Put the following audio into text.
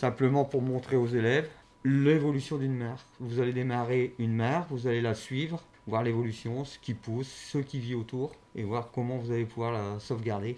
simplement pour montrer aux élèves l'évolution d'une mare. Vous allez démarrer une mare, vous allez la suivre, voir l'évolution, ce qui pousse, ce qui vit autour, et voir comment vous allez pouvoir la sauvegarder